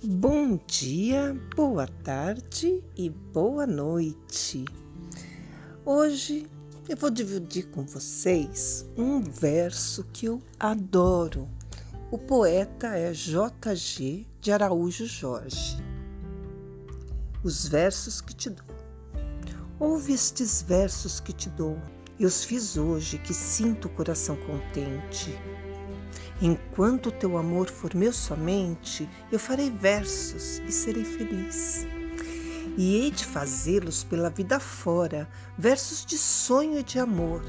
Bom dia, boa tarde e boa noite. Hoje eu vou dividir com vocês um verso que eu adoro. O poeta é J.G. de Araújo Jorge. Os versos que te dou. Ouve estes versos que te dou. Eu os fiz hoje que sinto o coração contente Enquanto o teu amor for meu somente, eu farei versos e serei feliz. E hei de fazê-los pela vida fora, versos de sonho e de amor,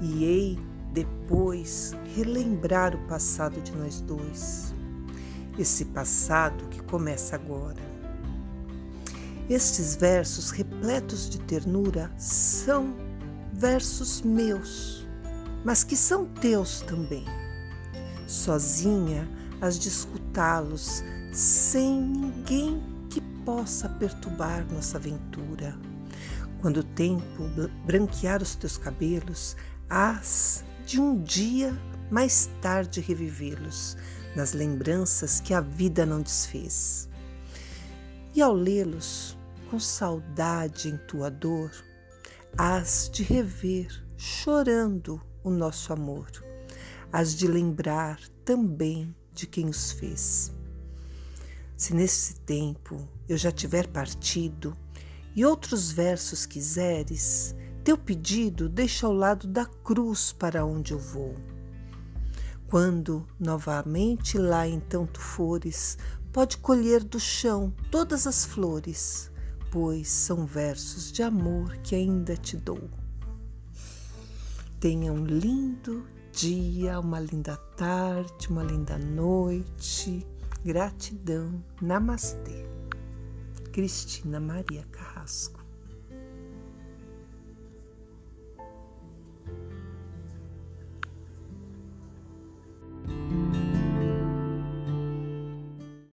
e hei depois relembrar o passado de nós dois. Esse passado que começa agora. Estes versos repletos de ternura são versos meus, mas que são teus também sozinha, as de escutá-los, sem ninguém que possa perturbar nossa aventura. Quando o tempo branquear os teus cabelos, hás de um dia mais tarde revivê-los nas lembranças que a vida não desfez. E ao lê-los, com saudade em tua dor, hás de rever, chorando, o nosso amor as de lembrar também de quem os fez. Se nesse tempo eu já tiver partido e outros versos quiseres, teu pedido deixa ao lado da cruz para onde eu vou. Quando novamente lá então tu fores, pode colher do chão todas as flores, pois são versos de amor que ainda te dou. Tenha um lindo dia, uma linda tarde, uma linda noite. Gratidão. Namastê. Cristina Maria Carrasco.